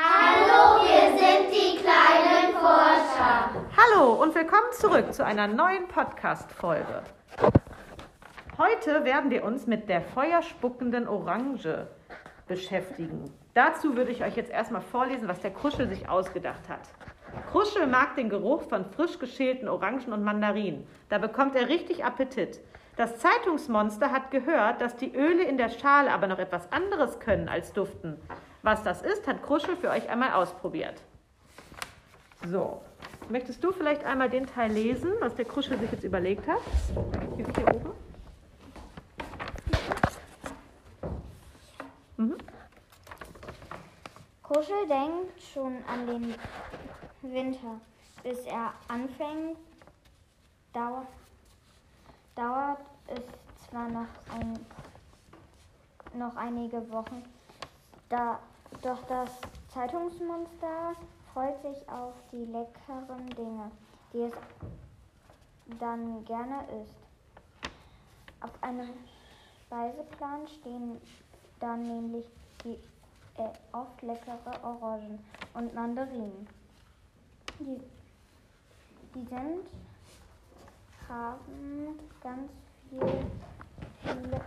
Hallo, wir sind die kleinen Forscher. Hallo und willkommen zurück zu einer neuen Podcast-Folge. Heute werden wir uns mit der feuerspuckenden Orange beschäftigen. Dazu würde ich euch jetzt erstmal vorlesen, was der Kruschel sich ausgedacht hat. Kruschel mag den Geruch von frisch geschälten Orangen und Mandarinen. Da bekommt er richtig Appetit. Das Zeitungsmonster hat gehört, dass die Öle in der Schale aber noch etwas anderes können als duften. Was das ist, hat Kruschel für euch einmal ausprobiert. So, möchtest du vielleicht einmal den Teil lesen, was der Kruschel sich jetzt überlegt hat? Hier, hier oben. Mhm. Kuschel denkt schon an den Winter. Bis er anfängt, dauert, dauert es zwar noch, ein, noch einige Wochen, da, doch das Zeitungsmonster freut sich auf die leckeren Dinge, die es dann gerne isst. Auf einem Speiseplan stehen dann nämlich die äh, oft leckere Orangen und Mandarinen. Die, die sind, haben ganz viel, viele,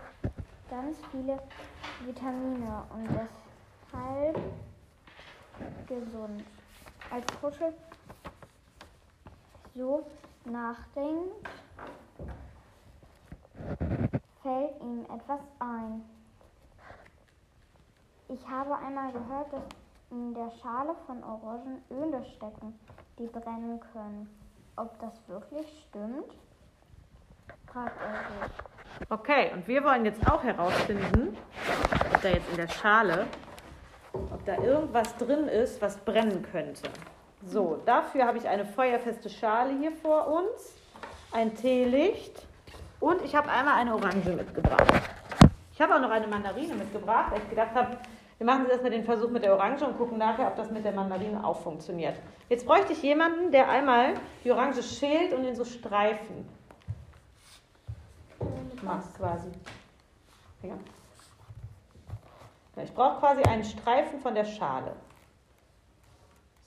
ganz viele Vitamine und deshalb gesund. Als Kuschel so nachdenkt, fällt ihm etwas ein. Ich habe einmal gehört, dass in der Schale von Orangen Öle stecken, die brennen können. Ob das wirklich stimmt? fragt er sich. Okay, und wir wollen jetzt auch herausfinden, ob da jetzt in der Schale, ob da irgendwas drin ist, was brennen könnte. So, dafür habe ich eine feuerfeste Schale hier vor uns, ein Teelicht und ich habe einmal eine Orange mitgebracht. Ich habe auch noch eine Mandarine mitgebracht, weil ich gedacht habe, wir machen jetzt erstmal den Versuch mit der Orange und gucken nachher, ob das mit der Mandarine auch funktioniert. Jetzt bräuchte ich jemanden, der einmal die Orange schält und in so Streifen macht quasi. Ja. Ich brauche quasi einen Streifen von der Schale.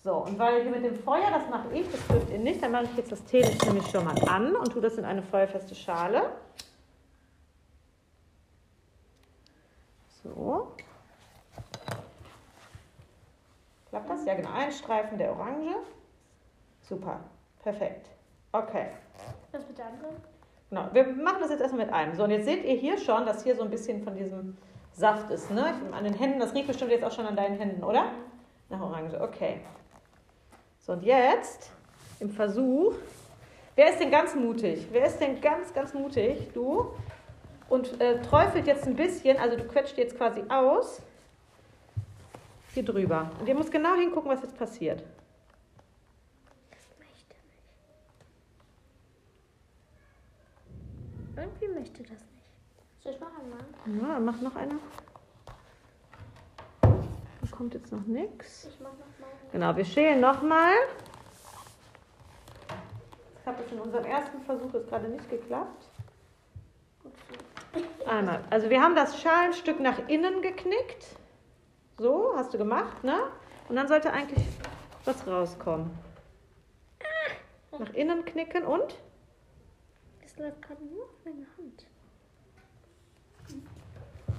So, und weil hier mit dem Feuer, das mache ich, das dürft ihr nicht, dann mache ich jetzt das Teelicht nämlich schon mal an und tue das in eine feuerfeste Schale. So. Klappt das? Ja, genau. Ein Streifen der Orange. Super. Perfekt. Okay. Was mit der anderen? Genau. Wir machen das jetzt erstmal mit einem. So, und jetzt seht ihr hier schon, dass hier so ein bisschen von diesem Saft ist, ne? An den Händen, das riecht bestimmt jetzt auch schon an deinen Händen, oder? Nach Orange. Okay. So, und jetzt im Versuch. Wer ist denn ganz mutig? Wer ist denn ganz, ganz mutig? Du. Und äh, träufelt jetzt ein bisschen, also du quetscht jetzt quasi aus, hier drüber. Und ihr müsst genau hingucken, was jetzt passiert. Irgendwie möchte das nicht. Soll ich noch einmal? Ja, dann mach noch eine. Da kommt jetzt noch nichts. Ich mach noch mal. Genau, wir schälen nochmal. Das hat es in unserem ersten Versuch jetzt gerade nicht geklappt. Einmal. Also wir haben das Schalenstück nach innen geknickt. So, hast du gemacht, ne? Und dann sollte eigentlich was rauskommen. Nach innen knicken und? Das läuft gerade nur auf meine Hand.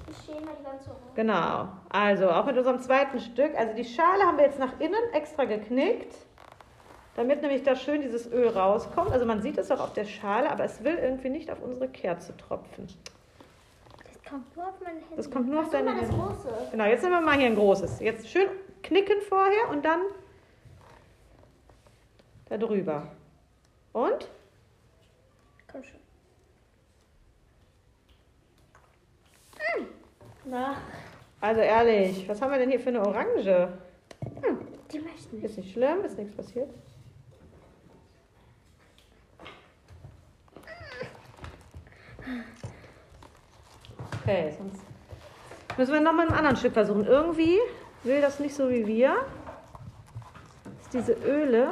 Mal die ganze Orange. Genau. Also auch mit unserem zweiten Stück. Also die Schale haben wir jetzt nach innen extra geknickt, damit nämlich da schön dieses Öl rauskommt. Also man sieht es auch auf der Schale, aber es will irgendwie nicht auf unsere Kerze tropfen. Das kommt nur auf meine Hände. Das kommt nur auf deine Hände. Genau, jetzt nehmen wir mal hier ein großes. Jetzt schön knicken vorher und dann da drüber. Und? Komm schon. Na, Also ehrlich, was haben wir denn hier für eine Orange? hm, die möchten nicht. Ist nicht schlimm, ist nichts passiert. Okay, sonst müssen wir nochmal ein anderes Stück versuchen. Irgendwie will das nicht so wie wir. Das ist diese Öle.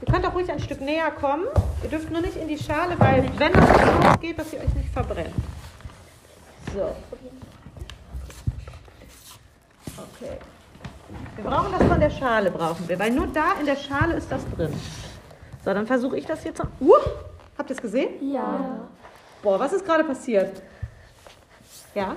Ihr könnt auch ruhig ein Stück näher kommen. Ihr dürft nur nicht in die Schale, weil wenn das losgeht, dass ihr euch nicht verbrennt. So. Okay. Wir brauchen das von der Schale, brauchen wir, weil nur da in der Schale ist das drin. So, dann versuche ich das jetzt. noch- Uh, habt ihr es gesehen? Ja. Boah, was ist gerade passiert? Ja?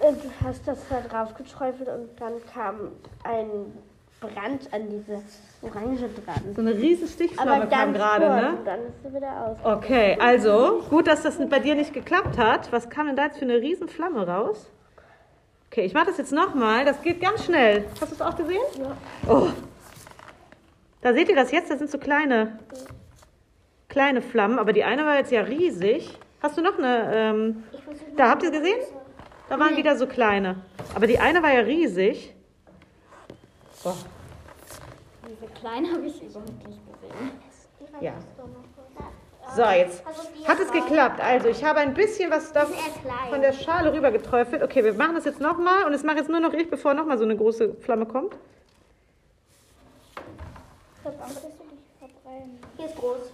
Äh, Du hast das da drauf geträufelt und dann kam ein Brand an diese Orange dran. So eine riesen Stichflamme kam gerade, ne? und dann ist sie wieder aus. Okay, also gut, dass das bei dir nicht geklappt hat. Was kam denn da jetzt für eine riesen Flamme raus? Okay, ich mache das jetzt nochmal. Das geht ganz schnell. Hast du es auch gesehen? Ja. Oh. Da seht ihr das jetzt? Das sind so kleine, kleine Flammen. Aber die eine war jetzt ja riesig. Hast du noch eine? Ähm, da habt ihr es gesehen? Da waren wieder so kleine. Aber die eine war ja riesig. Boah. Diese kleine habe ich überhaupt nicht gesehen. Ja. So, jetzt hat es geklappt. Also, ich habe ein bisschen was da von der Schale rüber geträufelt. Okay, wir machen das jetzt nochmal und es mache jetzt nur noch ich, bevor nochmal so eine große Flamme kommt. Ich hab Angst, dass du dich verbrennst. Hier ist groß.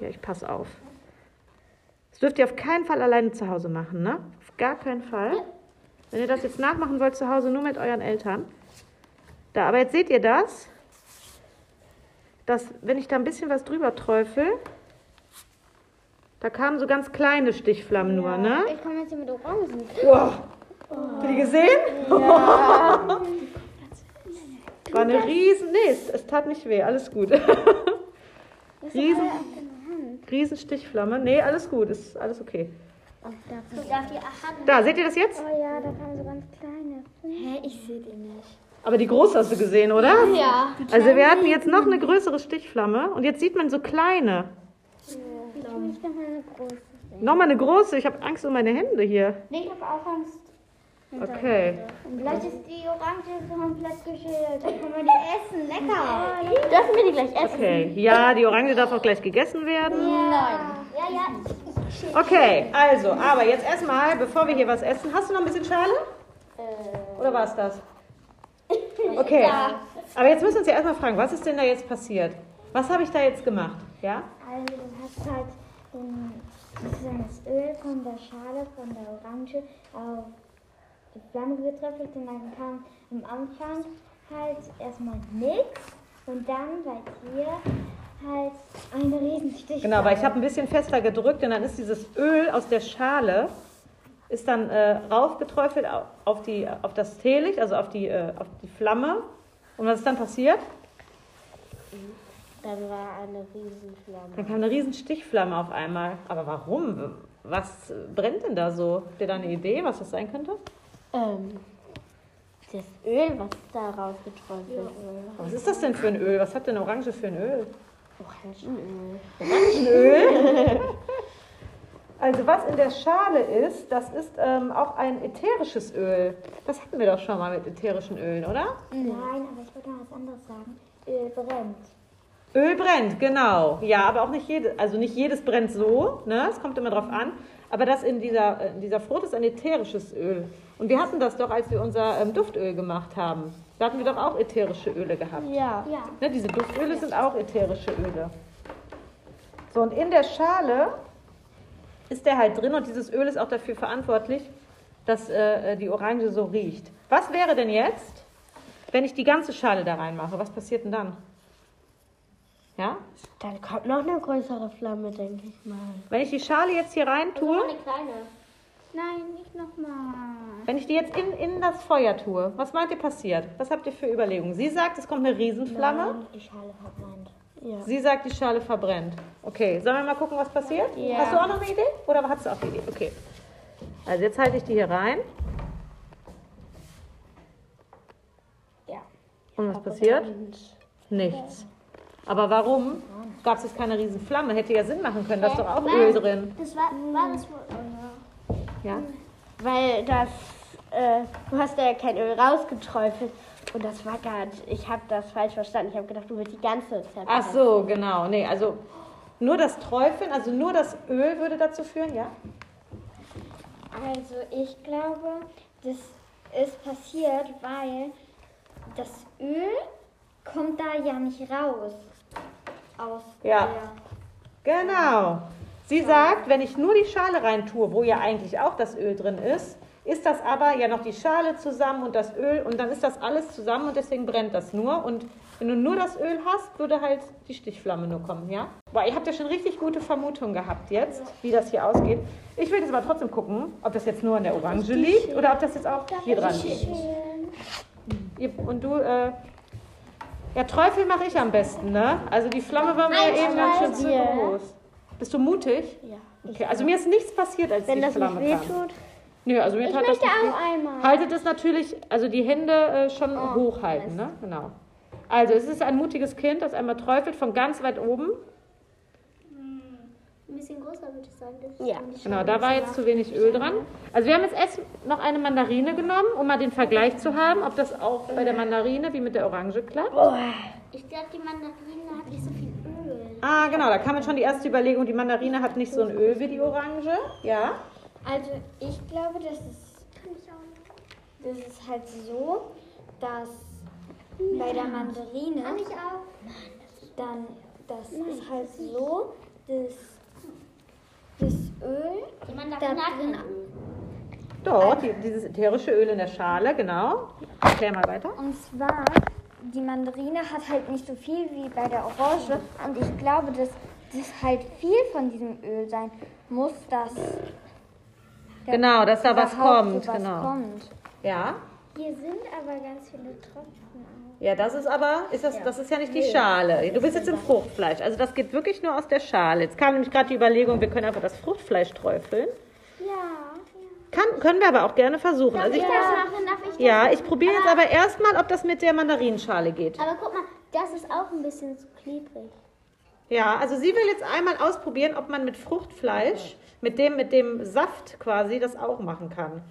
Ja, ich passe auf. Das dürft ihr auf keinen Fall alleine zu Hause machen, ne? Auf gar keinen Fall. Wenn ihr das jetzt nachmachen wollt zu Hause, nur mit euren Eltern. Da, aber jetzt seht ihr das, dass wenn ich da ein bisschen was drüber träufel, da kamen so ganz kleine Stichflammen nur, ne? Ich komme jetzt hier mit Orangen. Wow. Habt ihr die gesehen? War eine riesen, nee, es, es tat nicht weh, alles gut. riesen, riesen Stichflamme, nee, alles gut, ist alles okay. Da, seht ihr das jetzt? Oh ja, da kamen so ganz kleine. Hä, ich sehe die nicht. Aber die große hast du gesehen, oder? Ja. Also wir hatten jetzt noch eine größere Stichflamme und jetzt sieht man so kleine. Ich möchte mal eine große sehen. Nochmal eine große, ich habe Angst um meine Hände hier. Nee, ich habe auch Angst. Okay. Vielleicht ist die Orange komplett geschält. Dann können wir die essen. Lecker. Dürfen wir die gleich essen? Okay, ja, die Orange darf auch gleich gegessen werden. Nein. Ja, ja. Okay, also, aber jetzt erstmal, bevor wir hier was essen, hast du noch ein bisschen Schale? Oder war es das? Okay, aber jetzt müssen wir uns ja erstmal fragen, was ist denn da jetzt passiert? Was habe ich da jetzt gemacht? Ja? Also du hast halt den, sozusagen das Öl von der Schale von der Orange auf die Flamme getröpfelt und dann kam am Anfang halt erstmal nichts und dann bei dir halt eine Riesenstich. Genau, weil ich habe ein bisschen fester gedrückt und dann ist dieses Öl aus der Schale ist dann äh, raufgeträufelt au- auf, die, auf das Teelicht, also auf die, äh, auf die Flamme. Und was ist dann passiert? Dann war eine Riesenflamme. Dann kam eine riesen Stichflamme auf einmal. Aber warum? Was brennt denn da so? Habt ihr da eine Idee, was das sein könnte? Ähm, das Öl, was da rausgeträufelt wurde. Was ist das denn für ein Öl? Was hat denn Orange für ein Öl? Orangenöl. Öl? Also was in der Schale ist, das ist ähm, auch ein ätherisches Öl. Das hatten wir doch schon mal mit ätherischen Ölen, oder? Nein, aber ich wollte noch was anderes sagen. Öl brennt. Öl brennt, genau. Ja, aber auch nicht jedes, also nicht jedes brennt so, ne? Es kommt immer drauf an. Aber das in dieser, in dieser Frucht ist ein ätherisches Öl. Und wir hatten das doch, als wir unser ähm, Duftöl gemacht haben. Da hatten wir doch auch ätherische Öle gehabt. Ja. Ja. Ne, diese Duftöle sind auch ätherische Öle. So, und in der Schale ist der halt drin und dieses Öl ist auch dafür verantwortlich, dass äh, die Orange so riecht. Was wäre denn jetzt, wenn ich die ganze Schale da reinmache? Was passiert denn dann? Ja? Dann kommt noch eine größere Flamme, denke ich mal. Wenn ich die Schale jetzt hier rein tue, kleine. Nein, nicht nochmal. wenn ich die jetzt in, in das Feuer tue, was meint ihr passiert? Was habt ihr für Überlegungen? Sie sagt, es kommt eine Riesenflamme. Die Schale verbrennt. Ja. Sie sagt, die Schale verbrennt. Okay, sollen wir mal gucken, was passiert? Ja. Hast du auch noch eine Idee? Oder hast du auch eine Idee? Okay. Also jetzt halte ich die hier rein. Ja. Und was passiert? Nichts. Aber warum gab es jetzt keine Riesenflamme? Hätte ja Sinn machen können, da ist doch auch Öl drin. Das war, war das wohl. Ja. Weil das, äh, du hast ja kein Öl rausgeträufelt. Und das war gar nicht, ich habe das falsch verstanden. Ich habe gedacht, du willst die ganze Zeit. Ach so, genau. Nee, also nur das Träufeln, also nur das Öl würde dazu führen, ja? Also ich glaube, das ist passiert, weil das Öl kommt da ja nicht raus. Aus Ja. Genau. Sie sagt, wenn ich nur die Schale rein tue, wo ja eigentlich auch das Öl drin ist, ist das aber ja noch die Schale zusammen und das Öl und dann ist das alles zusammen und deswegen brennt das nur. Und wenn du nur das Öl hast, würde halt die Stichflamme nur kommen, ja? Boah, ihr habt ja schon richtig gute Vermutungen gehabt jetzt, wie das hier ausgeht. Ich will jetzt aber trotzdem gucken, ob das jetzt nur an der Orange liegt oder ob das jetzt auch hier dran liegt. Und du, äh, ja, Teufel mache ich am besten, ne? Also die Flamme war mir eben ganz schön zu groß. Bist du mutig? Ja. Okay, also mir ist nichts passiert, als Wenn die das nicht Flamme weh kam. tut. Nö, also mir Ich tat das nicht auch einmal. Haltet es natürlich, also die Hände äh, schon hochhalten, ne? Genau. Also es ist ein mutiges Kind, das einmal träufelt von ganz weit oben. Bisschen größer würde ich sagen. Das Ja. Genau, da war jetzt zu wenig Öl dran. Also wir haben jetzt erst noch eine Mandarine genommen, um mal den Vergleich zu haben, ob das auch bei der Mandarine wie mit der Orange klappt. Ich glaube, die Mandarine hat nicht so viel Öl. Ah, genau, da kam jetzt schon die erste Überlegung, die Mandarine hat nicht so ein Öl wie die Orange. Ja. Also ich glaube, das ist, das ist halt so, dass bei der Mandarine Kann ich auch. dann, das ist halt so, dass das Öl Die Mandarine hat drin-. Doch, die, dieses ätherische Öl in der Schale, genau. Erklär mal weiter. Und zwar, die Mandarine hat halt nicht so viel wie bei der Orange. Und ich glaube, dass das halt viel von diesem Öl sein muss, dass da Genau, dass da was kommt, so was genau. kommt. Ja. Hier sind aber ganz viele Tropfen. Ja, das ist aber, ist das, das ist ja nicht die Schale. Du bist jetzt im Fruchtfleisch. Also das geht wirklich nur aus der Schale. Jetzt kam nämlich gerade die Überlegung, wir können einfach das Fruchtfleisch träufeln. Ja. Kann, können wir aber auch gerne versuchen. Also ich, das machen? Darf ich das ja, ich probiere jetzt aber erstmal, ob das mit der Mandarinschale geht. Aber guck mal, das ist auch ein bisschen zu klebrig. Ja, also sie will jetzt einmal ausprobieren, ob man mit Fruchtfleisch, mit dem, mit dem Saft quasi, das auch machen kann.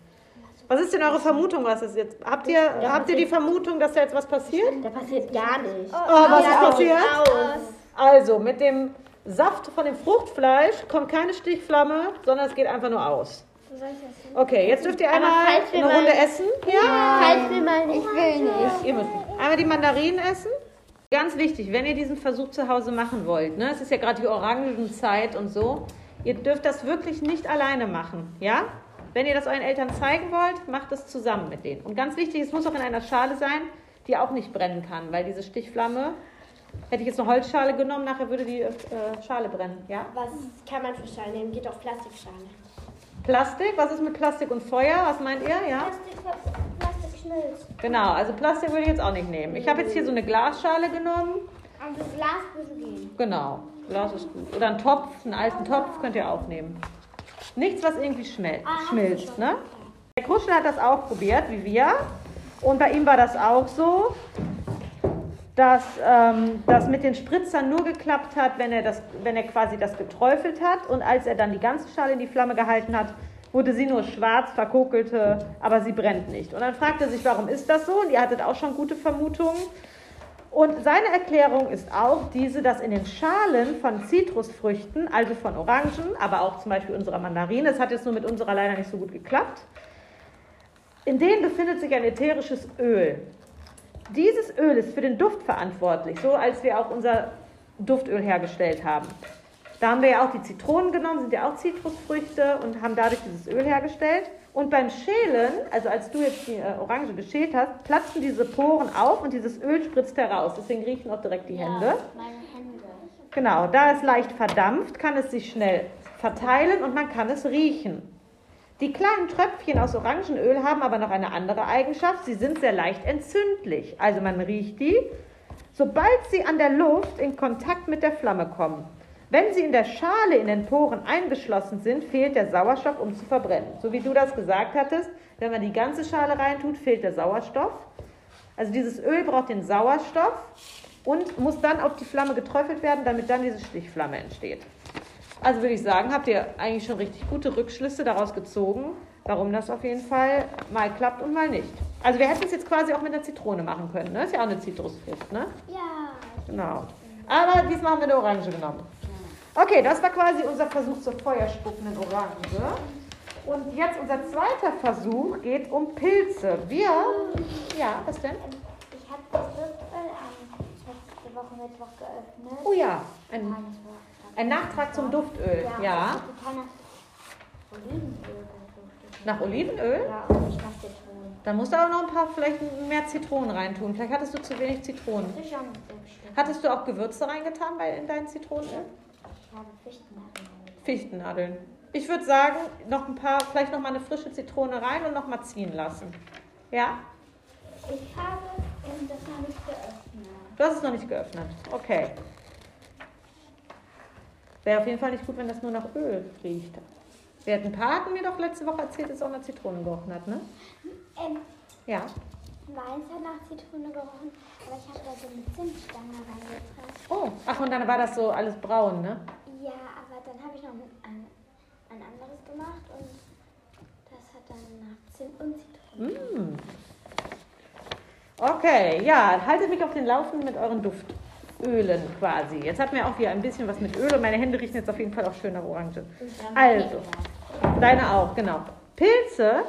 Was ist denn eure Vermutung, was ist jetzt? Habt ihr, habt ihr die Vermutung, dass da jetzt was passiert? Da passiert gar nichts. Oh, was ist passiert? Aus. Also, mit dem Saft von dem Fruchtfleisch kommt keine Stichflamme, sondern es geht einfach nur aus. Okay, jetzt dürft ihr einmal eine Runde essen. Ja. Falls wir mal nicht. Ich will nicht. Ihr müsst. Einmal die Mandarinen essen. Ganz wichtig, wenn ihr diesen Versuch zu Hause machen wollt, ne? es ist ja gerade die Orangenzeit und so, ihr dürft das wirklich nicht alleine machen, ja? Wenn ihr das euren Eltern zeigen wollt, macht es zusammen mit denen. Und ganz wichtig, es muss auch in einer Schale sein, die auch nicht brennen kann, weil diese Stichflamme, hätte ich jetzt eine Holzschale genommen, nachher würde die äh, Schale brennen, ja? Was kann man für Schalen nehmen? Geht auf Plastikschale. Plastik, was ist mit Plastik und Feuer, was meint ihr, ja? Plastik, Plastik schmilzt. Genau, also Plastik würde ich jetzt auch nicht nehmen. Ich habe jetzt hier so eine Glasschale genommen, Also Glas würde gehen. Genau, Glas ist gut. Oder einen Topf, einen alten Topf könnt ihr auch nehmen. Nichts, was irgendwie schmel schmilzt. Ne? Der Kuschel hat das auch probiert, wie wir. Und bei ihm war das auch so, dass ähm, das mit den Spritzern nur geklappt hat, wenn er, das, wenn er quasi das geträufelt hat. Und als er dann die ganze Schale in die Flamme gehalten hat, wurde sie nur schwarz, verkokelte, aber sie brennt nicht. Und dann fragte er sich, warum ist das so? Und ihr hattet auch schon gute Vermutungen. Und seine Erklärung ist auch diese, dass in den Schalen von Zitrusfrüchten, also von Orangen, aber auch zum Beispiel unserer Mandarine, es hat jetzt nur mit unserer leider nicht so gut geklappt, in denen befindet sich ein ätherisches Öl. Dieses Öl ist für den Duft verantwortlich, so als wir auch unser Duftöl hergestellt haben. Da haben wir ja auch die Zitronen genommen, sind ja auch Zitrusfrüchte und haben dadurch dieses Öl hergestellt. Und beim Schälen, also als du jetzt die äh, Orange geschält hast, platzen diese Poren auf und dieses Öl spritzt heraus. Deswegen riechen auch direkt die Hände. Meine Hände. Genau, da es leicht verdampft, kann es sich schnell verteilen und man kann es riechen. Die kleinen Tröpfchen aus Orangenöl haben aber noch eine andere Eigenschaft. Sie sind sehr leicht entzündlich. Also man riecht die, sobald sie an der Luft in Kontakt mit der Flamme kommen. Wenn sie in der Schale in den Poren eingeschlossen sind, fehlt der Sauerstoff, um zu verbrennen. So wie du das gesagt hattest, wenn man die ganze Schale reintut, fehlt der Sauerstoff. Also dieses Öl braucht den Sauerstoff und muss dann auf die Flamme geträufelt werden, damit dann diese Stichflamme entsteht. Also würde ich sagen, habt ihr eigentlich schon richtig gute Rückschlüsse daraus gezogen, warum das auf jeden Fall mal klappt und mal nicht. Also wir hätten es jetzt quasi auch mit einer Zitrone machen können, ne? Ist ja auch eine Zitrusfrucht, ne? Ja. Genau. Aber diesmal haben wir eine Orange genommen. Okay, das war quasi unser Versuch zur feuerspuckenden Orange. Und jetzt unser zweiter Versuch geht um Pilze. Wir, ja, was denn? Ich habe das Duftöl am letzte Woche Mittwoch geöffnet. Oh ja, ein, ein Nachtrag zum Duftöl. Ja. Total nach Olivenöl geduft. Nach Olivenöl? Ja, und nicht nach Zitronen. Dann musst du aber noch ein paar, vielleicht mehr Zitronen reintun. Vielleicht hattest du zu wenig Zitronen. Hattest du auch Gewürze reingetan bei, in dein Zitronenöl? Ich habe Fichtennadeln. Fichtennadeln. Ich würde sagen, noch ein paar, vielleicht noch mal eine frische Zitrone rein und noch mal ziehen lassen. Ja? Ich habe ähm, das noch nicht geöffnet. Du hast es noch nicht geöffnet. Okay. Wäre auf jeden Fall nicht gut, wenn das nur nach Öl riecht. Wir hatten ein paar, hatten mir doch letzte Woche erzählt, dass es auch nach Zitronen gerochen hat, ne? Ähm, Ja. meins hat nach Zitrone gerochen, aber ich habe da so eine Zimtstange reingepresst. Oh, ach, und dann war das so alles braun, ne? Dann habe ich noch ein, ein, anderes gemacht und das hat dann nach Zimt und Zitrone. Mm. Okay, ja, haltet mich auf den Laufenden mit euren Duftölen quasi. Jetzt hatten wir auch wieder ein bisschen was mit Öl und meine Hände riechen jetzt auf jeden Fall auch schön nach Orange. Also, deine auch, genau. Pilze,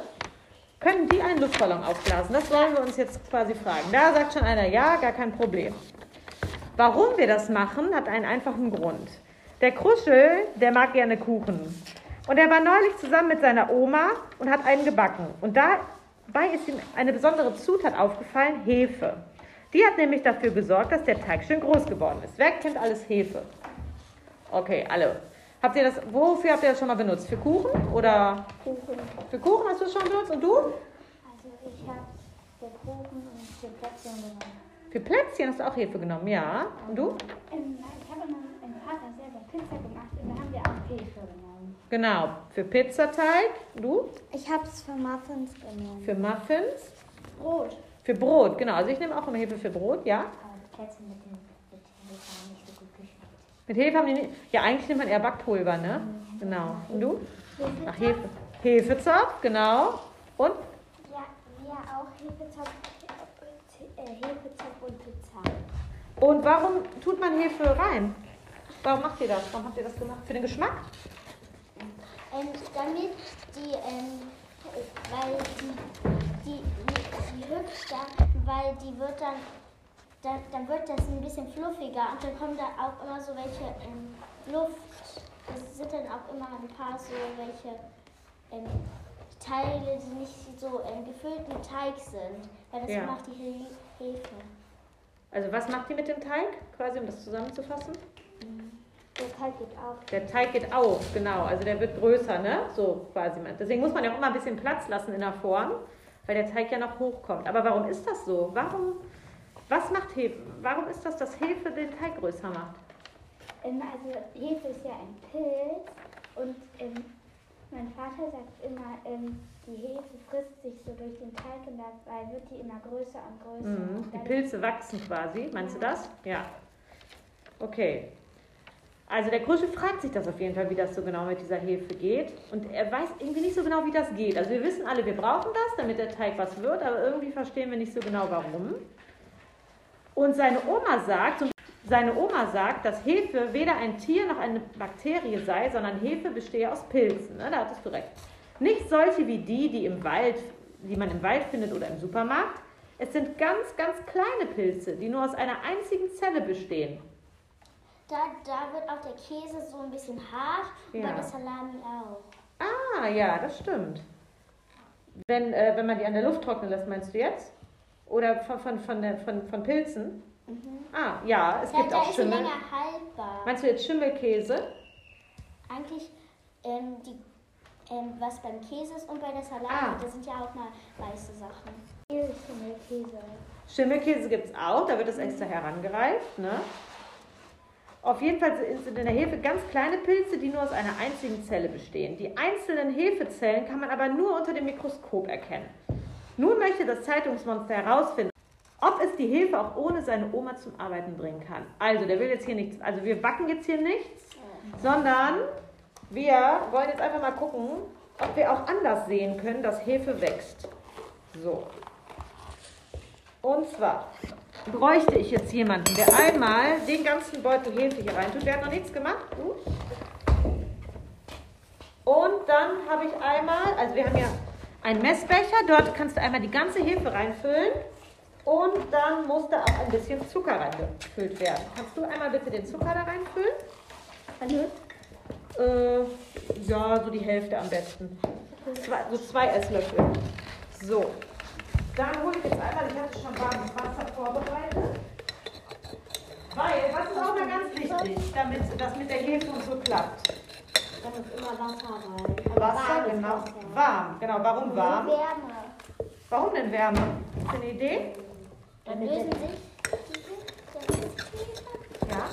können die einen Luftballon aufblasen? Das wollen wir uns jetzt quasi fragen. Da sagt schon einer, ja, gar kein Problem. Warum wir das machen, hat einen einfachen Grund. Der Kruschel, der mag gerne Kuchen. Und er war neulich zusammen mit seiner Oma und hat einen gebacken. Und dabei ist ihm eine besondere Zutat aufgefallen, Hefe. Die hat nämlich dafür gesorgt, dass der Teig schön groß geworden ist. Wer kennt alles Hefe? Okay, alle. Habt ihr das, wofür habt ihr das schon mal benutzt? Für Kuchen oder? Kuchen. Für Kuchen hast du es schon benutzt und du? Also ich habe für Kuchen und für Plätzchen genommen. Für Plätzchen hast du auch Hefe genommen, ja. Und du? Ähm, ich habe meinem Vater selber Pizza gemacht und da haben wir auch Hefe genommen. Genau, für Pizzateig. Du? Ich habe es für Muffins genommen. Für Muffins. Brot. Für Brot, genau. Also ich nehme auch immer Hefe für Brot, ja. Aber Plätzchen mit dem mit Hefe haben nicht so gut geschmeckt. Mit Hefe haben die nicht. Ja, eigentlich nimmt man eher Backpulver, ne? Genau. Und du? Ach, Hefe. Hefezopf, genau. Und? Ja, wir auch Hefezopf, äh, Hefezopf und Pizza. Und warum tut man Hefe rein? Warum macht ihr das? Warum habt ihr das gemacht? Für den Geschmack? Ähm, damit die, ähm, weil die, die, die, die hübsch da, weil die wird dann, dann, dann wird das ein bisschen fluffiger und dann kommen da auch immer so welche ähm, Luft, es sind dann auch immer ein paar so welche ähm, Teile, die nicht so ähm, gefüllt mit Teig sind, weil das Ja. macht die He Hefe. Also was macht ihr mit dem Teig? Quasi, um das zusammenzufassen? Der Teig geht auf. Der Teig geht auf, genau. Also der wird größer, ne? So quasi. Deswegen muss man ja auch immer ein bisschen Platz lassen in der Form, weil der Teig ja noch hochkommt. Aber warum ist das so? Warum, was macht Hefe? Warum ist das, dass Hefe den Teig größer macht? Ähm, also Hefe ist ja ein Pilz und ähm, mein Vater sagt immer, ähm, die Hefe frisst sich so durch den Teig und dabei wird die immer größer und größer. Mhm. Und Die Pilze wachsen quasi. Meinst du das? Ja. Okay. Also der Krusche fragt sich das auf jeden Fall, wie das so genau mit dieser Hefe geht. Und er weiß irgendwie nicht so genau, wie das geht. Also wir wissen alle, wir brauchen das, damit der Teig was wird, aber irgendwie verstehen wir nicht so genau, warum. Und seine Oma sagt, seine Oma sagt, dass Hefe weder ein Tier noch eine Bakterie sei, sondern Hefe bestehe aus Pilzen. Ne? Da hattest du recht. Nicht solche wie die, die im Wald, die man im Wald findet oder im Supermarkt. Es sind ganz, ganz kleine Pilze, die nur aus einer einzigen Zelle bestehen. Da, da wird auch der Käse so ein bisschen hart und Ja. bei der Salami auch. Ah, ja, das stimmt. Wenn, äh, wenn man die an der Luft trocknen lässt, meinst du jetzt? Oder von, von, von, der, von, von Pilzen? Ah, ja, es Da, gibt da auch ist Schimmel. länger haltbar. Meinst du jetzt Schimmelkäse? Eigentlich, ähm, die, ähm, was beim Käse ist und bei der Salami, Ah. da sind ja auch mal weiße Sachen. Schimmelkäse. Schimmelkäse gibt es auch, da wird es extra herangereift. Ne? Auf jeden Fall sind in der Hefe ganz kleine Pilze, die nur aus einer einzigen Zelle bestehen. Die einzelnen Hefezellen kann man aber nur unter dem Mikroskop erkennen. Nun möchte das Zeitungsmonster herausfinden, ob es die Hefe auch ohne seine Oma zum Arbeiten bringen kann. Also, der will jetzt hier nichts, also wir backen jetzt hier nichts, sondern wir wollen jetzt einfach mal gucken, ob wir auch anders sehen können, dass Hefe wächst. So. Und zwar bräuchte ich jetzt jemanden, der einmal den ganzen Beutel Hefe hier reintut. Wer hat noch nichts gemacht? Und dann habe ich einmal, also wir haben ja einen Messbecher, dort kannst du einmal die ganze Hefe reinfüllen. Und dann muss da auch ein bisschen Zucker reingefüllt werden. Kannst du einmal bitte den Zucker da reinfüllen? Äh, ja, so die Hälfte am besten. Zwei, so zwei Esslöffel. So. Dann hole ich jetzt hatte schon warmes Wasser vorbereitet. Weil, was ist auch noch ganz wichtig, damit das mit der Hefe und so klappt? Da muss immer Wasser rein. Wasser, warmes genau. Wasser. Warm, genau. Warum warm? Wärme. Warum denn Wärme? Du eine Idee? Dann lösen sich Ja.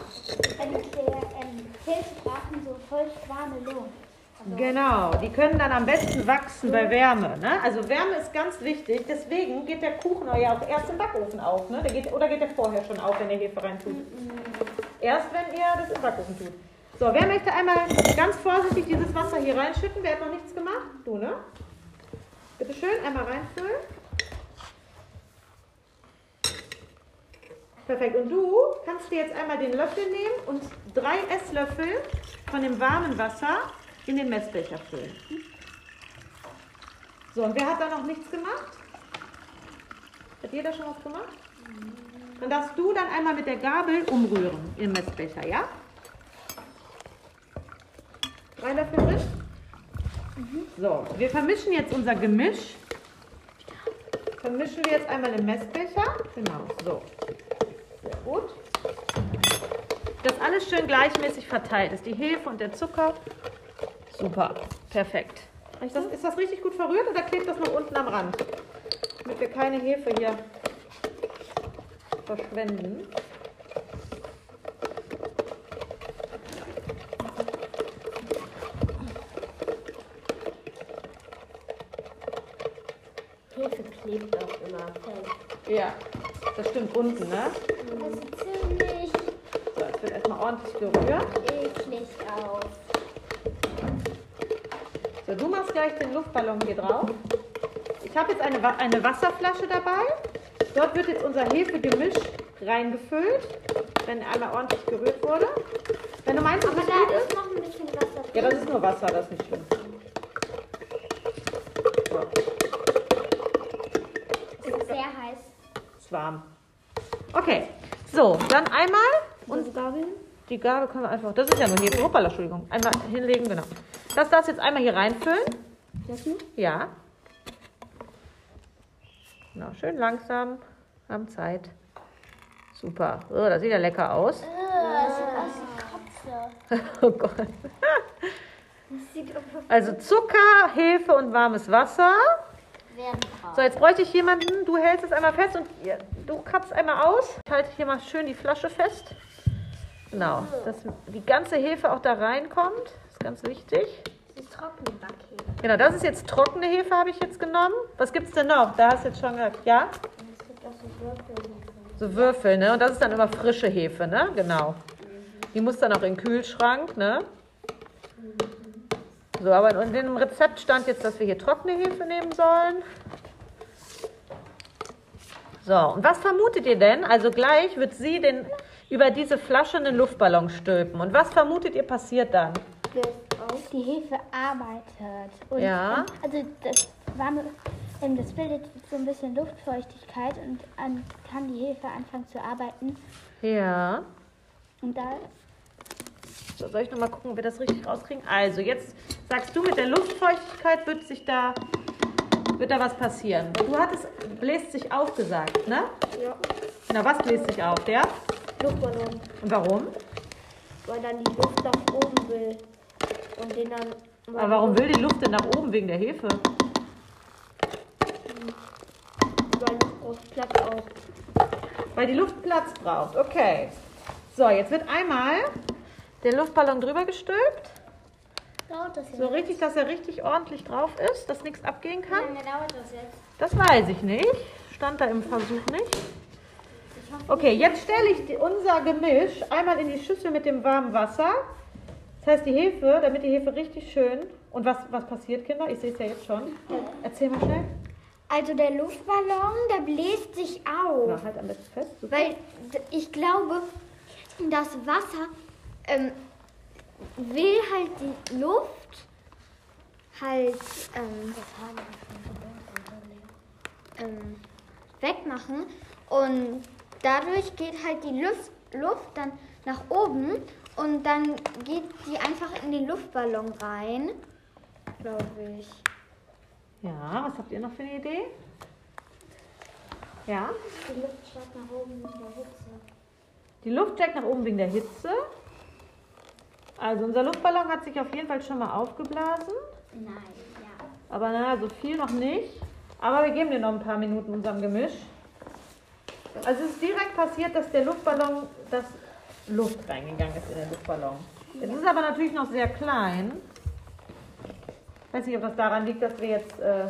Damit der ähm, Pilze brauchen so voll warme Luft. Genau, die können dann am besten wachsen bei Wärme. Ne? Also Wärme ist ganz wichtig, deswegen geht der Kuchen ja auch erst im Backofen auf. Ne? Der geht, oder geht der vorher schon auf, wenn ihr Hefe reintut? Erst wenn ihr das im Backofen tut. So, wer möchte einmal ganz vorsichtig dieses Wasser hier reinschütten? Wer hat noch nichts gemacht? Du, ne? Bitte schön, einmal reinfüllen. Perfekt. Und du kannst dir jetzt einmal den Löffel nehmen und drei Esslöffel von dem warmen Wasser in den Messbecher füllen. So, und wer hat da noch nichts gemacht? Hat jeder schon was gemacht? Dann darfst du dann einmal mit der Gabel umrühren im Messbecher, ja? Drei Löffel drin? So, wir vermischen jetzt unser Gemisch. Vermischen wir jetzt einmal im Messbecher. Genau, so. Sehr gut. Das alles schön gleichmäßig verteilt ist. Die Hefe und der Zucker. Super, perfekt. Ist das, ist das richtig gut verrührt oder klebt das noch unten am Rand? Damit wir keine Hefe hier verschwenden. Hefe klebt auch immer fest. Ja, das stimmt unten, ne? das sieht ziemlich So, jetzt wird erstmal ordentlich gerührt. eklig aus. Du machst gleich den Luftballon hier drauf. Ich habe jetzt eine, eine Wasserflasche dabei. Dort wird jetzt unser Hefegemisch reingefüllt, wenn einmal ordentlich gerührt wurde. Wenn du meinst, Aber es da ist. noch ein bisschen Wasser drin. Ja, das ist nur Wasser, das ist nicht schlimm. So, Es ist sehr heiß. ist warm. Okay, so, dann einmal und die Gabel können wir einfach, das ist ja nur hier, hoppala, Entschuldigung, einmal hinlegen, genau. Das darfst du jetzt einmal hier reinfüllen. Ja. Genau, schön langsam, haben Zeit. Super, oh, das sieht ja lecker aus. Äh, es sieht aus wie Katze. Oh Gott. Das Also Zucker, Hefe und warmes Wasser. So, jetzt bräuchte ich jemanden, du hältst es einmal fest und du kappst einmal aus. Ich halte hier mal schön die Flasche fest. Genau, dass die ganze Hefe auch da reinkommt. Ganz wichtig. Das ist trockene Backhefe. Genau, das ist jetzt trockene Hefe, habe ich jetzt genommen. Was gibt es denn noch? Da hast du jetzt schon gesagt, ja? Es gibt auch so Würfelhefe. So Würfel, ne? Und das ist dann immer frische Hefe, ne? Genau. Die muss dann auch in den Kühlschrank, ne? So, aber in dem Rezept stand jetzt, dass wir hier trockene Hefe nehmen sollen. So, und was vermutet ihr denn? Also gleich wird sie den, über diese Flasche einen Luftballon stülpen. Und was vermutet ihr passiert dann? Die Hefe arbeitet. Und, Ja. Also das warme, ähm, das bildet so ein bisschen Luftfeuchtigkeit und dann kann die Hefe anfangen zu arbeiten. Ja. Und da So, soll ich nochmal gucken, ob wir das richtig rauskriegen? Also, jetzt sagst du, mit der Luftfeuchtigkeit wird sich da, wird da was passieren. Du hattest, bläst sich auf gesagt, ne? Ja. Na, was bläst sich auf? Der? Luftballon, Und warum? weil dann die Luft nach oben will. Und den dann. Aber warum will die Luft denn nach oben wegen der Hefe? Weil Luft braucht Platz auch. Weil die Luft Platz braucht. Okay. So, jetzt wird einmal der Luftballon drüber gestülpt. dauert das jetzt. So richtig, dass er richtig ordentlich drauf ist, dass nichts abgehen Wie kann. lange dauert das jetzt? Das weiß ich nicht. Stand da im Versuch nicht. Okay, jetzt stelle ich die, unser Gemisch einmal in die Schüssel mit dem warmen Wasser. Das heißt, die Hefe, damit die Hefe richtig schön. Und was, was passiert, Kinder? Ich sehe es ja jetzt schon. Erzähl mal schnell. Also der Luftballon, der bläst sich auf. Na, halt am besten fest. Super. Weil ich glaube, das Wasser ähm, will halt die Luft halt ähm, ähm, wegmachen und dadurch geht halt die Luft, Luft dann nach oben und dann geht die einfach in den Luftballon rein, glaube ich. Ja, was habt ihr noch für eine Idee? Ja? Die Luft steigt nach oben in der Hitze. Die Luft steigt nach oben wegen der Hitze. Also unser Luftballon hat sich auf jeden Fall schon mal aufgeblasen. Nein, ja. Aber na, so viel noch nicht. Aber wir geben dir noch ein paar Minuten unserem Gemisch. Also es ist direkt passiert, dass der Luftballon, dass Luft reingegangen ist in den Luftballon. Es ist aber natürlich noch sehr klein. Ich weiß nicht, ob das daran liegt, dass wir jetzt... Äh,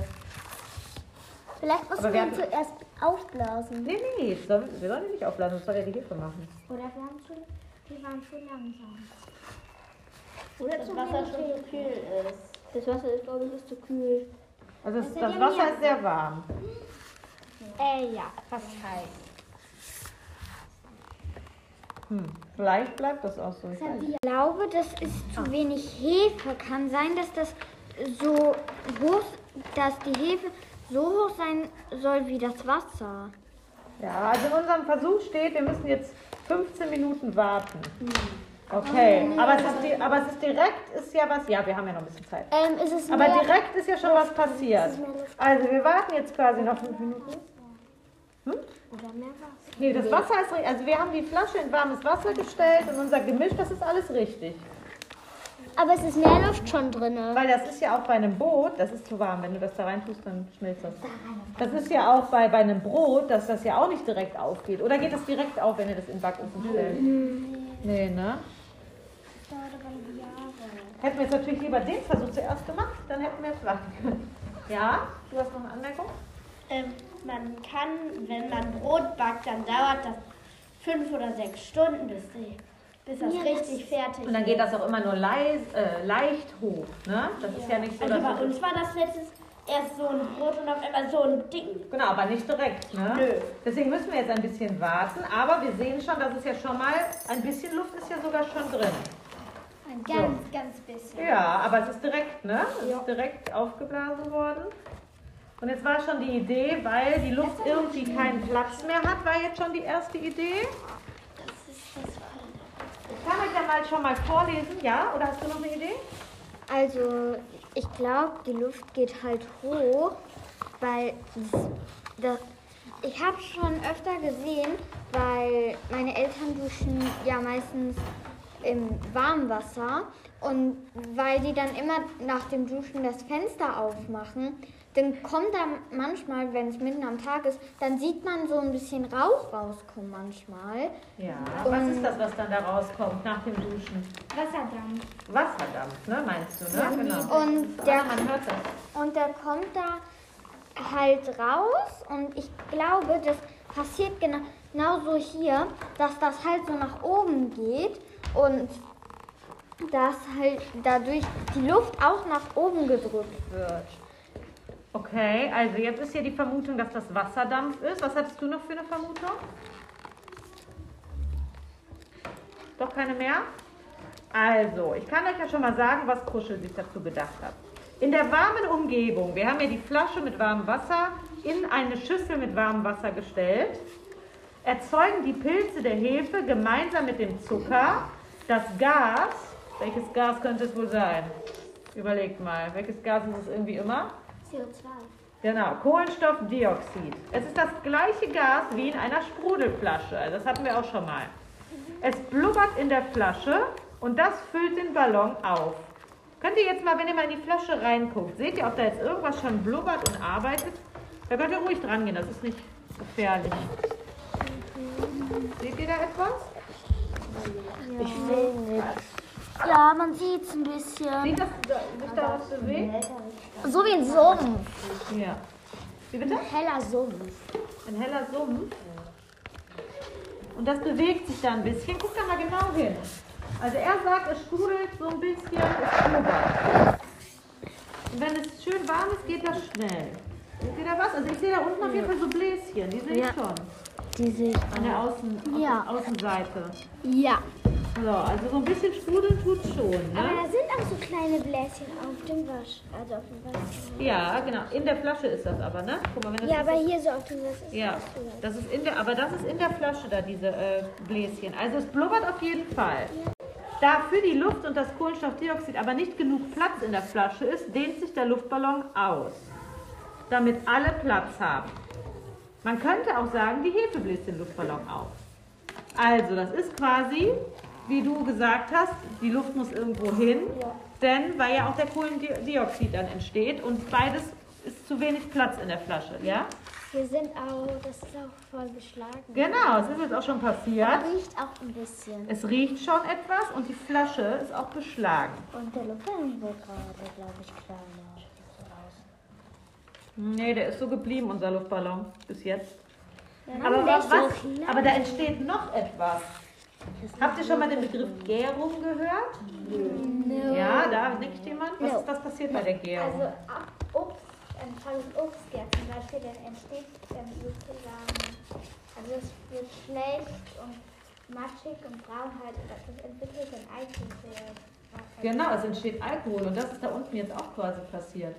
Vielleicht muss Aber wir man hatten- zuerst aufblasen. nee, nee, das soll, wir sollen die nicht aufblasen, das soll ja die Hefe machen. Oder wir, haben zu, wir waren zu langsam. Oder das Wasser schon zu kühl ist. Das Wasser ist, glaube ich, ist zu kühl. Also Das das Wasser ist sehr warm. Äh, ja, fast heiß. Hm, vielleicht bleibt das auch so. Ich. Ich glaube, das ist zu wenig Hefe. Kann sein, dass das so hoch, dass die Hefe so hoch sein soll wie das Wasser. Ja, also in unserem Versuch steht, wir müssen jetzt 15 Minuten warten. Okay, aber es, ist aber es ist direkt, ist ja was, ja, wir haben ja noch ein bisschen Zeit. Ähm, Aber direkt ist ja schon was passiert. Also wir warten jetzt quasi noch fünf Minuten. Oder mehr Wasser? Nee, das Wasser ist richtig. Also wir haben die Flasche in warmes Wasser gestellt und unser Gemisch, das ist alles richtig. Aber es ist mehr Luft schon drin. Weil das ist ja auch bei einem Boot, das ist zu warm. Wenn du das da rein tust, dann schmilzt das. Das ist ja auch bei, bei einem Brot, dass das ja auch nicht direkt aufgeht. Oder geht das direkt auf, wenn ihr das in den Backofen stellt? Nee, ne? Aber Jahre. Hätten wir jetzt natürlich lieber den Versuch zuerst gemacht, dann hätten wir es warten können. Ja? Du hast noch eine Anmerkung? Ähm, man kann, wenn man Brot backt, dann dauert das fünf oder sechs Stunden, bis, die, bis das Ja, richtig fertig Und dann geht das auch immer nur leis, äh, leicht hoch. Ne? Das ist ja nicht so, Also bei uns war das letztes erst so ein Brot und auf einmal so ein Ding. Genau, aber nicht direkt. Ne? Nö. Deswegen müssen wir jetzt ein bisschen warten. Aber wir sehen schon, dass es ja schon mal, ein bisschen Luft ist ja sogar schon drin. Ein ganz, ganz bisschen. Ja, aber es ist direkt, ne? Es ist direkt aufgeblasen worden. Und jetzt war schon die Idee, weil die Luft irgendwie keinen Platz mehr hat, war jetzt schon die erste Idee. Ich kann euch ja mal schon mal vorlesen, ja? Oder hast du noch eine Idee? Also, ich glaube, die Luft geht halt hoch, weil das, das, ich habe schon öfter gesehen, weil meine Eltern duschen ja meistens im warmen Wasser und weil die dann immer nach dem Duschen das Fenster aufmachen, dann kommt da manchmal, wenn es mitten am Tag ist, dann sieht man so ein bisschen Rauch rauskommen manchmal. Ja. Was ist das, was dann da rauskommt nach dem Duschen? Wasserdampf. Wasserdampf, ne? Meinst du, ne? genau. Und Ja, der man hört das. Und der kommt da halt raus und ich glaube, das passiert gena genauso hier, dass das halt so nach oben geht und dass halt dadurch die Luft auch nach oben gedrückt wird. Okay, also jetzt ist hier die Vermutung, dass das Wasserdampf ist. Was hattest du noch für eine Vermutung? Doch keine mehr? Also, ich kann euch ja schon mal sagen, was Kuschel sich dazu gedacht hat. In der warmen Umgebung, wir haben ja die Flasche mit warmem Wasser in eine Schüssel mit warmem Wasser gestellt, erzeugen die Pilze der Hefe gemeinsam mit dem Zucker das Gas. Welches Gas könnte es wohl sein? Überlegt mal, welches Gas ist es irgendwie immer? CO2. Genau, Kohlenstoffdioxid. Es ist das gleiche Gas wie in einer Sprudelflasche. Also das hatten wir auch schon mal. Es blubbert in der Flasche und das füllt den Ballon auf. Könnt ihr jetzt mal, wenn ihr mal in die Flasche reinguckt, seht ihr, ob da jetzt irgendwas schon blubbert und arbeitet? Da könnt ihr ruhig dran gehen, das ist nicht gefährlich. Seht ihr da etwas? Ich sehe nichts. Ja, man sieht es ein bisschen. Sieht das sich da was bewegt? So wie ein Sumpf. Ja. Wie bitte? Heller Sumpf. Ein heller Sumpf. Und das bewegt sich da ein bisschen. Guck da mal genau hin. Also er sagt, es sprudelt so ein bisschen, es blubbert. Und wenn es schön warm ist, geht das schnell. Seht ihr da was? Also ich sehe da unten auf jeden Fall so Bläschen, die sehe ich Ja. schon. Die sehe ich. An der Außen, Ja. Außenseite. Ja. So, also so ein bisschen sprudeln tut schon. Aber Ne? da sind auch so kleine Bläschen auf dem Wasch. Also auf dem Wasch. Ja, genau. In der Flasche ist das aber, ne? Guck mal, wenn das Ja, ist- aber hier so auf dem Wasch ist Ja, das ist in der, aber das ist in der Flasche da, diese äh, Bläschen. Also es blubbert auf jeden Fall. Da für die Luft und das Kohlenstoffdioxid aber nicht genug Platz in der Flasche ist, dehnt sich der Luftballon aus. damit alle Platz haben. Man könnte auch sagen, die Hefe bläst den Luftballon auf. Also, das ist quasi, wie du gesagt hast, die Luft muss irgendwo hin, denn weil ja auch der Kohlendioxid dann entsteht und beides ist zu wenig Platz in der Flasche, ja? Wir sind auch, das ist auch voll beschlagen. Genau, es ist jetzt auch schon passiert. Riecht auch ein bisschen. Es riecht schon etwas und die Flasche ist auch beschlagen. Und der Luftballon wird gerade, glaube ich, kleiner. Nee, der ist so geblieben, unser Luftballon, bis jetzt. Ja, Aber was, so. Aber da entsteht noch etwas. Habt ihr schon mal den Begriff Gärung gehört? Ja, da nickt jemand. Was, No. passiert bei der Gärung? Also Obst, ähm, Fall Obstgär zum Beispiel, dann entsteht ähm, sozusagen, also es wird schlecht und matschig und braun halt, und das entwickelt dann Eicheln. genau, es entsteht Alkohol und das ist da unten jetzt auch quasi passiert.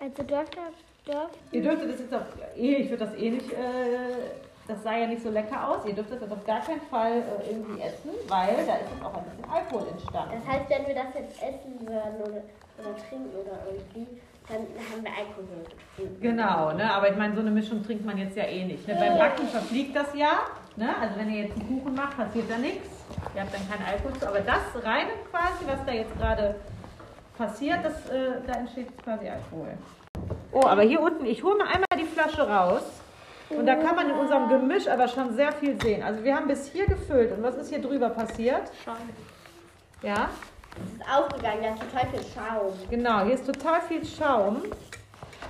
Also dürfte, dürfte Ihr dürftet das jetzt auf, eh, ich würde das eh nicht, äh, das sah ja nicht so lecker aus. Ihr dürft das jetzt auf gar keinen Fall äh, irgendwie essen, weil da ist jetzt auch ein bisschen Alkohol entstanden. Das heißt, wenn wir das jetzt essen würden oder, oder trinken oder irgendwie, dann haben wir Alkohol getrunken. Genau, ne? aber ich meine, so eine Mischung trinkt man jetzt ja eh nicht. Ne? Beim Backen verfliegt das ja. Ne? Also wenn ihr jetzt einen Kuchen macht, passiert da nichts. Ihr habt dann keinen Alkohol zu. Aber das reine quasi, was da jetzt gerade passiert, das, äh, da entsteht quasi Alkohol. Oh, aber hier unten, ich hole mal einmal die Flasche raus. Und da kann man in unserem Gemisch aber schon sehr viel sehen. Also wir haben bis hier gefüllt. Und was ist hier drüber passiert? Schon. Ja, Es ist aufgegangen, da ist total viel Schaum. Genau, hier ist total viel Schaum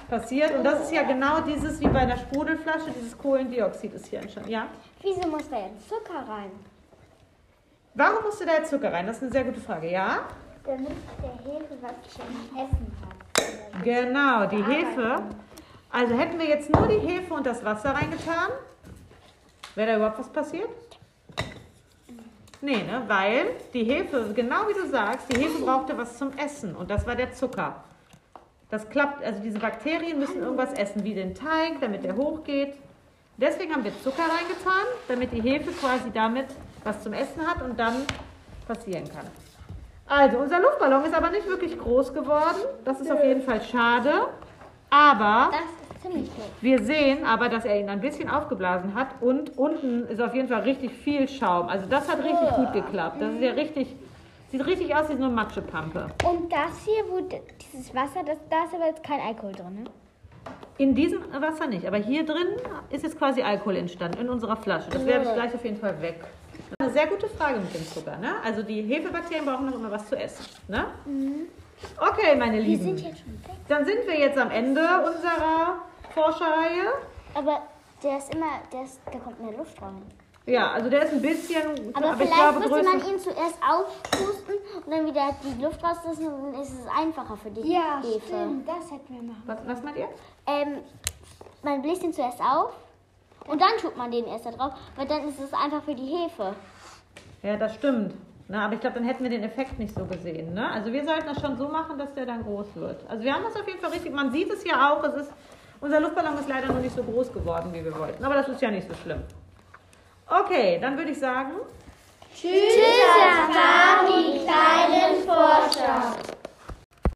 passiert. Und das ist ja genau dieses, wie bei einer Sprudelflasche, dieses Kohlendioxid ist hier entstanden. Ja? Wieso muss da jetzt Zucker rein? Warum musste da jetzt Zucker rein? Das ist eine sehr gute Frage. Ja? Damit der Hefe was zum Essen hat. Genau, die Hefe. Also hätten wir jetzt nur die Hefe und das Wasser reingetan, wäre da überhaupt was passiert? Nee, ne? Weil die Hefe, genau wie du sagst, die Hefe brauchte was zum Essen und das war der Zucker. Das klappt, also diese Bakterien müssen irgendwas essen, wie den Teig, damit der hochgeht. Deswegen haben wir Zucker reingetan, damit die Hefe quasi damit was zum Essen hat und dann passieren kann. Also, unser Luftballon ist aber nicht wirklich groß geworden. Das ist auf jeden Fall schade. Aber wir sehen aber, dass er ihn ein bisschen aufgeblasen hat und unten ist auf jeden Fall richtig viel Schaum. Also das hat richtig gut geklappt. Das ist ja richtig, sieht richtig aus wie so eine Matschepampe. Und das hier, wo dieses Wasser, das, da ist aber jetzt kein Alkohol drin, ne? In diesem Wasser nicht, aber hier drin ist jetzt quasi Alkohol entstanden, in unserer Flasche. Das werfe ich gleich auf jeden Fall weg. Eine sehr gute Frage mit dem Zucker, ne? Also die Hefebakterien brauchen noch immer was zu essen, ne? Okay, meine Lieben. sind jetzt schon weg. Dann sind wir jetzt am Ende unserer Forscherreihe. Aber der ist immer, der ist, da kommt mehr Luft rein. Ja, also der ist ein bisschen, Aber, ich vielleicht glaube müsste man ihn zuerst aufpusten und dann wieder die Luft rauslassen und dann ist es einfacher für die Ja, Hefe. stimmt. Das hätten wir machen. Was, was meint ihr? Ähm, man bläst ihn zuerst auf und dann tut man den erst da drauf, weil dann ist es einfach für die Hefe. Ja, das stimmt. Na, aber ich glaube, dann hätten wir den Effekt nicht so gesehen. Ne? Also wir sollten das schon so machen, dass der dann groß wird. Also wir haben das auf jeden Fall richtig. Man sieht es ja auch. Es ist, unser Luftballon ist leider noch nicht so groß geworden, wie wir wollten. Aber das ist ja nicht so schlimm. Okay, dann würde ich sagen. Tschüss, das waren die kleinen Forscher.